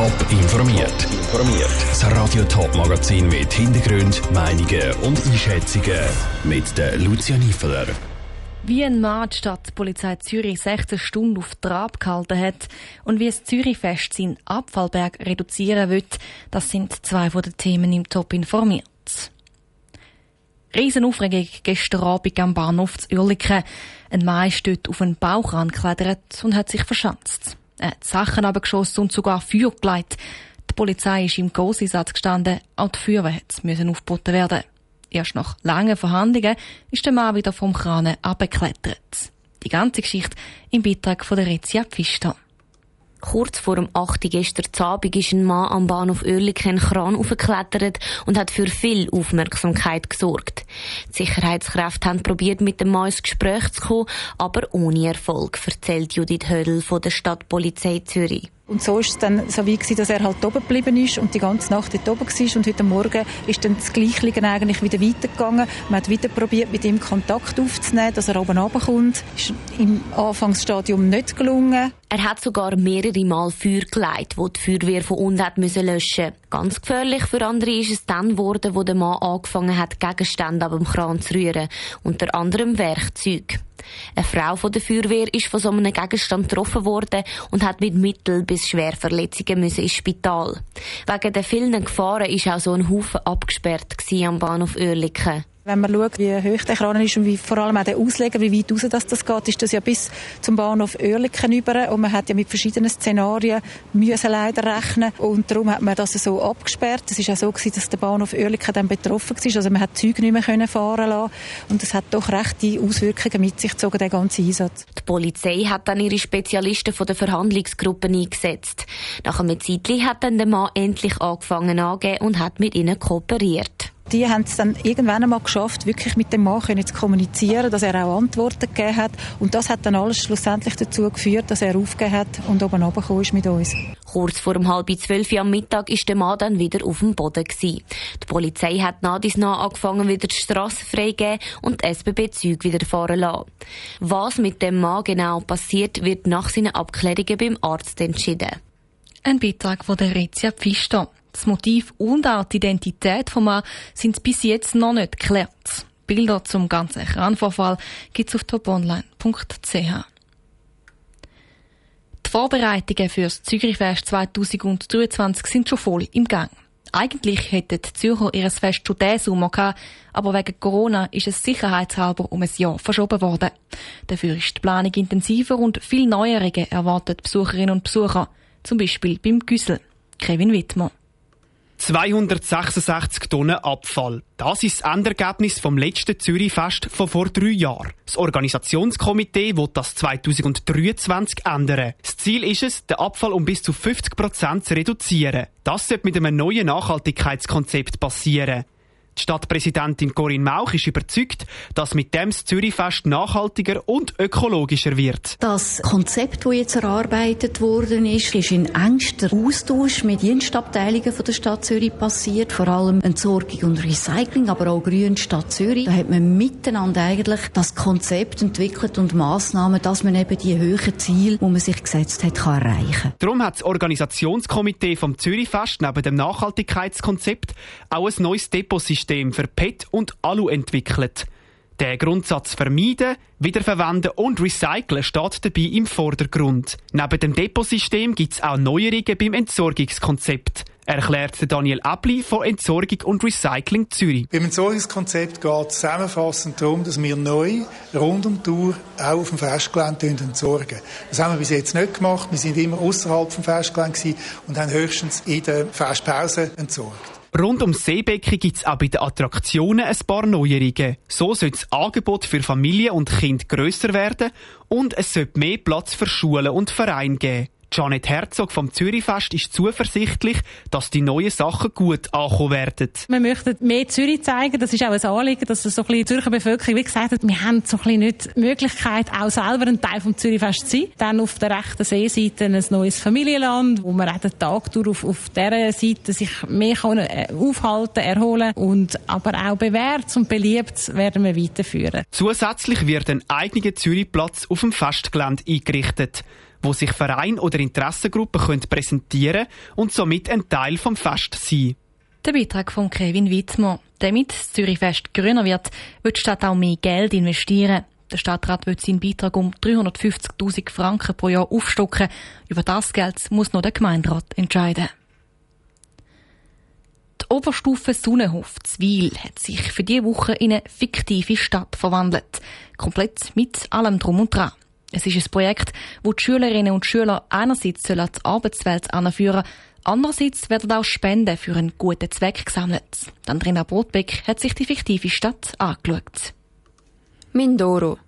Top informiert. Informiert. Das Radio Top Magazin mit Hintergrund, Meinungen und Einschätzungen mit der Lucia Niefeler. Wie ein Mann die Stadtpolizei Zürich 16 Stunden auf Trab gehalten hat und wie es Zürichfest seinen Abfallberg reduzieren wird, das sind zwei von den Themen im Top informiert. Riesenaufregung gestern Abend am Bahnhof zu Uerlikon. Ein Mann ist dort auf einen Bauch angeklettert und hat sich verschanzt. Er hat Sachen abgeschossen und sogar Feuer gelegt. Die Polizei ist im Grosseinsatz gestanden, auch die Feuerwehr müssen aufgeboten werden. Erst nach langen Verhandlungen ist der Mann wieder vom Kran abgeklettert. Die ganze Geschichte im Beitrag von der Rezia Pfister. Kurz vor dem 8. gestern Abend ist ein Mann am Bahnhof Oerlikon Kran aufgeklettert und hat für viel Aufmerksamkeit gesorgt. Die Sicherheitskräfte haben probiert, mit dem Mann ins Gespräch zu kommen, aber ohne Erfolg, erzählt Judith Hödel von der Stadtpolizei Zürich. Und so ist es dann so wie gewesen, dass er halt oben geblieben ist und die ganze Nacht dort oben war. Und heute Morgen ist dann das Gleiche eigentlich wieder weitergegangen. Man hat wieder probiert, mit ihm Kontakt aufzunehmen, dass er oben runterkommt. Ist im Anfangsstadium nicht gelungen. Er hat sogar mehrere Mal Feuer geleitet, wo die Feuerwehr von unten löschen. Ganz gefährlich für andere ist es dann geworden, wo der Mann angefangen hat, Gegenstände ab dem Kran zu rühren. Unter anderem Werkzeuge. Eine Frau von der Feuerwehr ist von so einem Gegenstand getroffen worden und hat mit Mittel bis Schwerverletzungen müssen ins Spital. Wegen der vielen Gefahren ist auch so ein Haufen abgesperrt am Bahnhof Oerlikon. Wenn man schaut, wie hoch der Kran ist und wie vor allem auch der Ausleger, wie weit raus das, das geht, ist das ja bis zum Bahnhof Oerlikon über. Und man hat ja mit verschiedenen Szenarien müssen leider rechnen. Und darum hat man das so abgesperrt. Es ist auch so dass der Bahnhof Oerlikon dann betroffen war. Also man hat Züge nicht mehr fahren lassen. Und das hat doch rechte Auswirkungen mit sich gezogen, der ganze Einsatz. Die Polizei hat dann ihre Spezialisten von der Verhandlungsgruppe eingesetzt. Nach einem Zeitchen hat dann der Mann endlich angefangen angehen und hat mit ihnen kooperiert die haben es dann irgendwann einmal geschafft, wirklich mit dem Mann zu kommunizieren, dass er auch Antworten gegeben hat. Und das hat dann alles schlussendlich dazu geführt, dass er aufgegeben hat und oben runtergekommen ist mit uns. Kurz vor um halb zwölf am Mittag ist der Mann dann wieder auf dem Boden gewesen. Die Polizei hat nach dies nach angefangen, wieder die Strasse freigeben und die SBB-Züge wieder fahren lassen. Was mit dem Mann genau passiert, wird nach seinen Abklärungen beim Arzt entschieden. Ein Beitrag von der Rezia Pfister. Das Motiv und auch die Identität vom Mann sind bis jetzt noch nicht geklärt. Bilder zum ganzen Kranvorfall gibt es auf toponline.ch. Die Vorbereitungen für das Zürichfest 2023 sind schon voll im Gang. Eigentlich hätten die Zürcher ihr Fest schon diesen Sommer gehabt, aber wegen Corona ist es sicherheitshalber um ein Jahr verschoben worden. Dafür ist die Planung intensiver und viel Neuerungen erwartet Besucherinnen und Besucher. Zum Beispiel beim Güssel. Kevin Wittmann. 266 Tonnen Abfall. Das ist das Endergebnis vom letzten Zürichfest von vor drei Jahren. Das Organisationskomitee will das 2023 ändern. Das Ziel ist es, den Abfall um bis zu 50 Prozent zu reduzieren. Das sollte mit einem neuen Nachhaltigkeitskonzept passieren. Die Stadtpräsidentin Corinne Mauch ist überzeugt, dass mit dem das Zürichfest nachhaltiger und ökologischer wird. Das Konzept, das jetzt erarbeitet worden ist, ist in engster Austausch mit Dienstabteilungen von der Stadt Zürich passiert, vor allem Entsorgung und Recycling, aber auch Grün Stadt Zürich. Da hat man miteinander eigentlich das Konzept entwickelt und Maßnahmen, dass man eben die höheren Ziele, die man sich gesetzt hat, kann erreichen. Darum hat das Organisationskomitee vom Zürichfest neben dem Nachhaltigkeitskonzept auch ein neues Depotsystem System für PET und Alu entwickelt. Der Grundsatz vermeiden, wiederverwenden und recyceln steht dabei im Vordergrund. Neben dem Depotsystem gibt es auch Neuerungen beim Entsorgungskonzept erklärt Daniel Abli von Entsorgung und Recycling Zürich. Beim Entsorgungskonzept geht es zusammenfassend darum, dass wir neu rund um die Tour auch auf dem Festgelände entsorgen. Das haben wir bis jetzt nicht gemacht. Wir sind immer außerhalb vom Festgelände und haben höchstens in der Festpause entsorgt. Rund ums Seebecken gibt es auch bei den Attraktionen ein paar Neuerungen. So soll das Angebot für Familie und Kind grösser werden und es soll mehr Platz für Schulen und Vereine geben. Janet Herzog vom Zürichfest ist zuversichtlich, dass die neuen Sachen gut ankommen werden. Wir möchten mehr Zürich zeigen. Das ist auch ein Anliegen, dass so ein bisschen die Zürcher Bevölkerung, wie gesagt hat, wir haben so ein bisschen nicht die Möglichkeit, auch selber ein Teil vom Zürichfest zu sein. Dann auf der rechten Seeseite ein neues Familienland, wo man auch den Tag durch auf, auf dieser Seite sich mehr kann äh, aufhalten, erholen und aber auch bewährt und beliebt werden wir weiterführen. Zusätzlich wird ein eigener Zürichplatz auf dem Festgelände eingerichtet. Wo sich Verein oder Interessengruppen können präsentieren und somit ein Teil vom Fest sein. Der Beitrag von Kevin Wittmer. Damit das Zürichfest grüner wird, wird die Stadt auch mehr Geld investieren. Der Stadtrat wird seinen Beitrag um 350.000 Franken pro Jahr aufstocken. Über das Geld muss noch der Gemeinderat entscheiden. Die Oberstufe Sonnenhof Zwil hat sich für diese Woche in eine fiktive Stadt verwandelt. Komplett mit allem Drum und Dran. Es ist ein Projekt, wo die Schülerinnen und Schüler einerseits die Arbeitswelt anführen Andererseits werden auch Spenden für einen guten Zweck gesammelt. Andrina Brotbeck hat sich die fiktive Stadt angeschaut. Mindoro.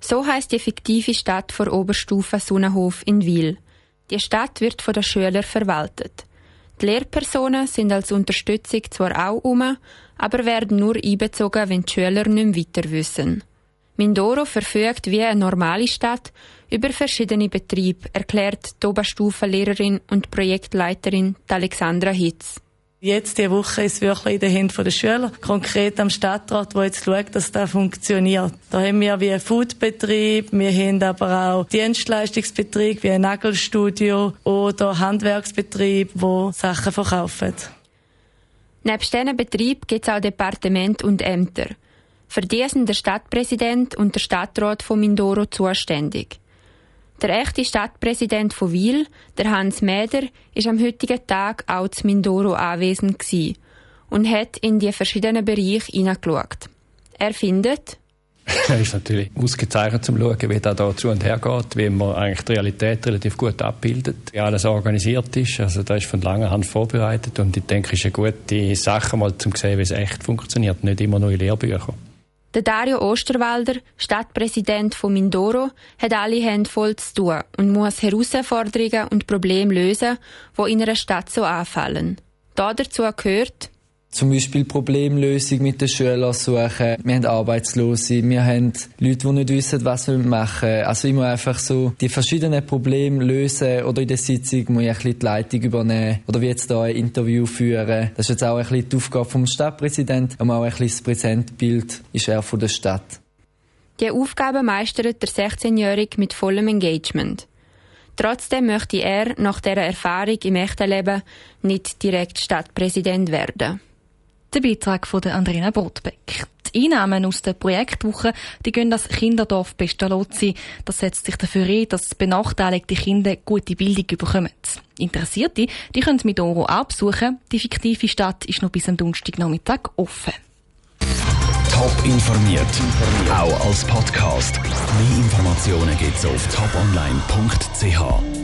So heißt die fiktive Stadt vor Oberstufe Sonnenhof in Wil. Die Stadt wird von den Schülern verwaltet. Die Lehrpersonen sind als Unterstützung zwar auch um, aber werden nur einbezogen, wenn die Schüler nicht weiter wissen. Mindoro verfügt wie eine normale Stadt über verschiedene Betriebe, erklärt die Oberstufenlehrerin und Projektleiterin Alexandra Hitz. Jetzt die Woche ist wirklich in den Händen der Schüler, konkret am Stadtrat, wo jetzt schaut, dass das funktioniert. Da haben wir wie einen Foodbetrieb, wir haben aber auch Dienstleistungsbetrieb wie ein Nagelstudio oder Handwerksbetrieb, wo Sachen verkaufen. Neben diesen Betrieb gibt es auch Departement und Ämter. Für die sind der Stadtpräsident und der Stadtrat von Mindoro zuständig. Der echte Stadtpräsident von Wil, der Hans Mäder, ist am heutigen Tag auch zu Mindoro anwesend gewesen und hat in die verschiedenen Bereiche hineingeschaut. Er findet, es ist natürlich ausgezeichnet zum Schauen, wie das da zu und her geht, wie man eigentlich die Realität relativ gut abbildet, wie alles organisiert ist. Also da ist von langer Hand vorbereitet und ich denke, es ist eine gute Sache, mal zu sehen, wie es echt funktioniert, nicht immer nur in Lehrbüchern. Der Dario Osterwalder, Stadtpräsident von Mindoro, hat alle Hände voll zu tun und muss Herausforderungen und Probleme lösen, die in einer Stadt so anfallen. Da dazu gehört, zum Beispiel Problemlösung mit den Schülern suchen. Wir haben Arbeitslose, wir haben Leute, die nicht wissen, was wir machen. Also muss einfach so die verschiedenen Probleme lösen oder in der Sitzung muss ich ein bisschen die Leitung übernehmen oder wie jetzt hier ein Interview führen. Das ist jetzt auch ein bisschen die Aufgabe vom Stadtpräsidenten, aber auch ein bisschen das Präsentbild ist er von der Stadt. Die Aufgabe meistert der 16-Jährige mit vollem Engagement. Trotzdem möchte er nach dieser Erfahrung im echten Leben nicht direkt Stadtpräsident werden. Der Beitrag von der Andrina Brotbeck. Die Einnahmen aus der Projektwoche die gehen das Kinderdorf Pestalozzi. Das setzt sich dafür ein, dass benachteiligte Kinder gute Bildung bekommen. Interessierte die können mit Oro auch besuchen. Die fiktive Stadt ist noch bis am Donnerstagnachmittag offen. Top informiert, auch als Podcast. Mehr Informationen gibt's auf toponline.ch.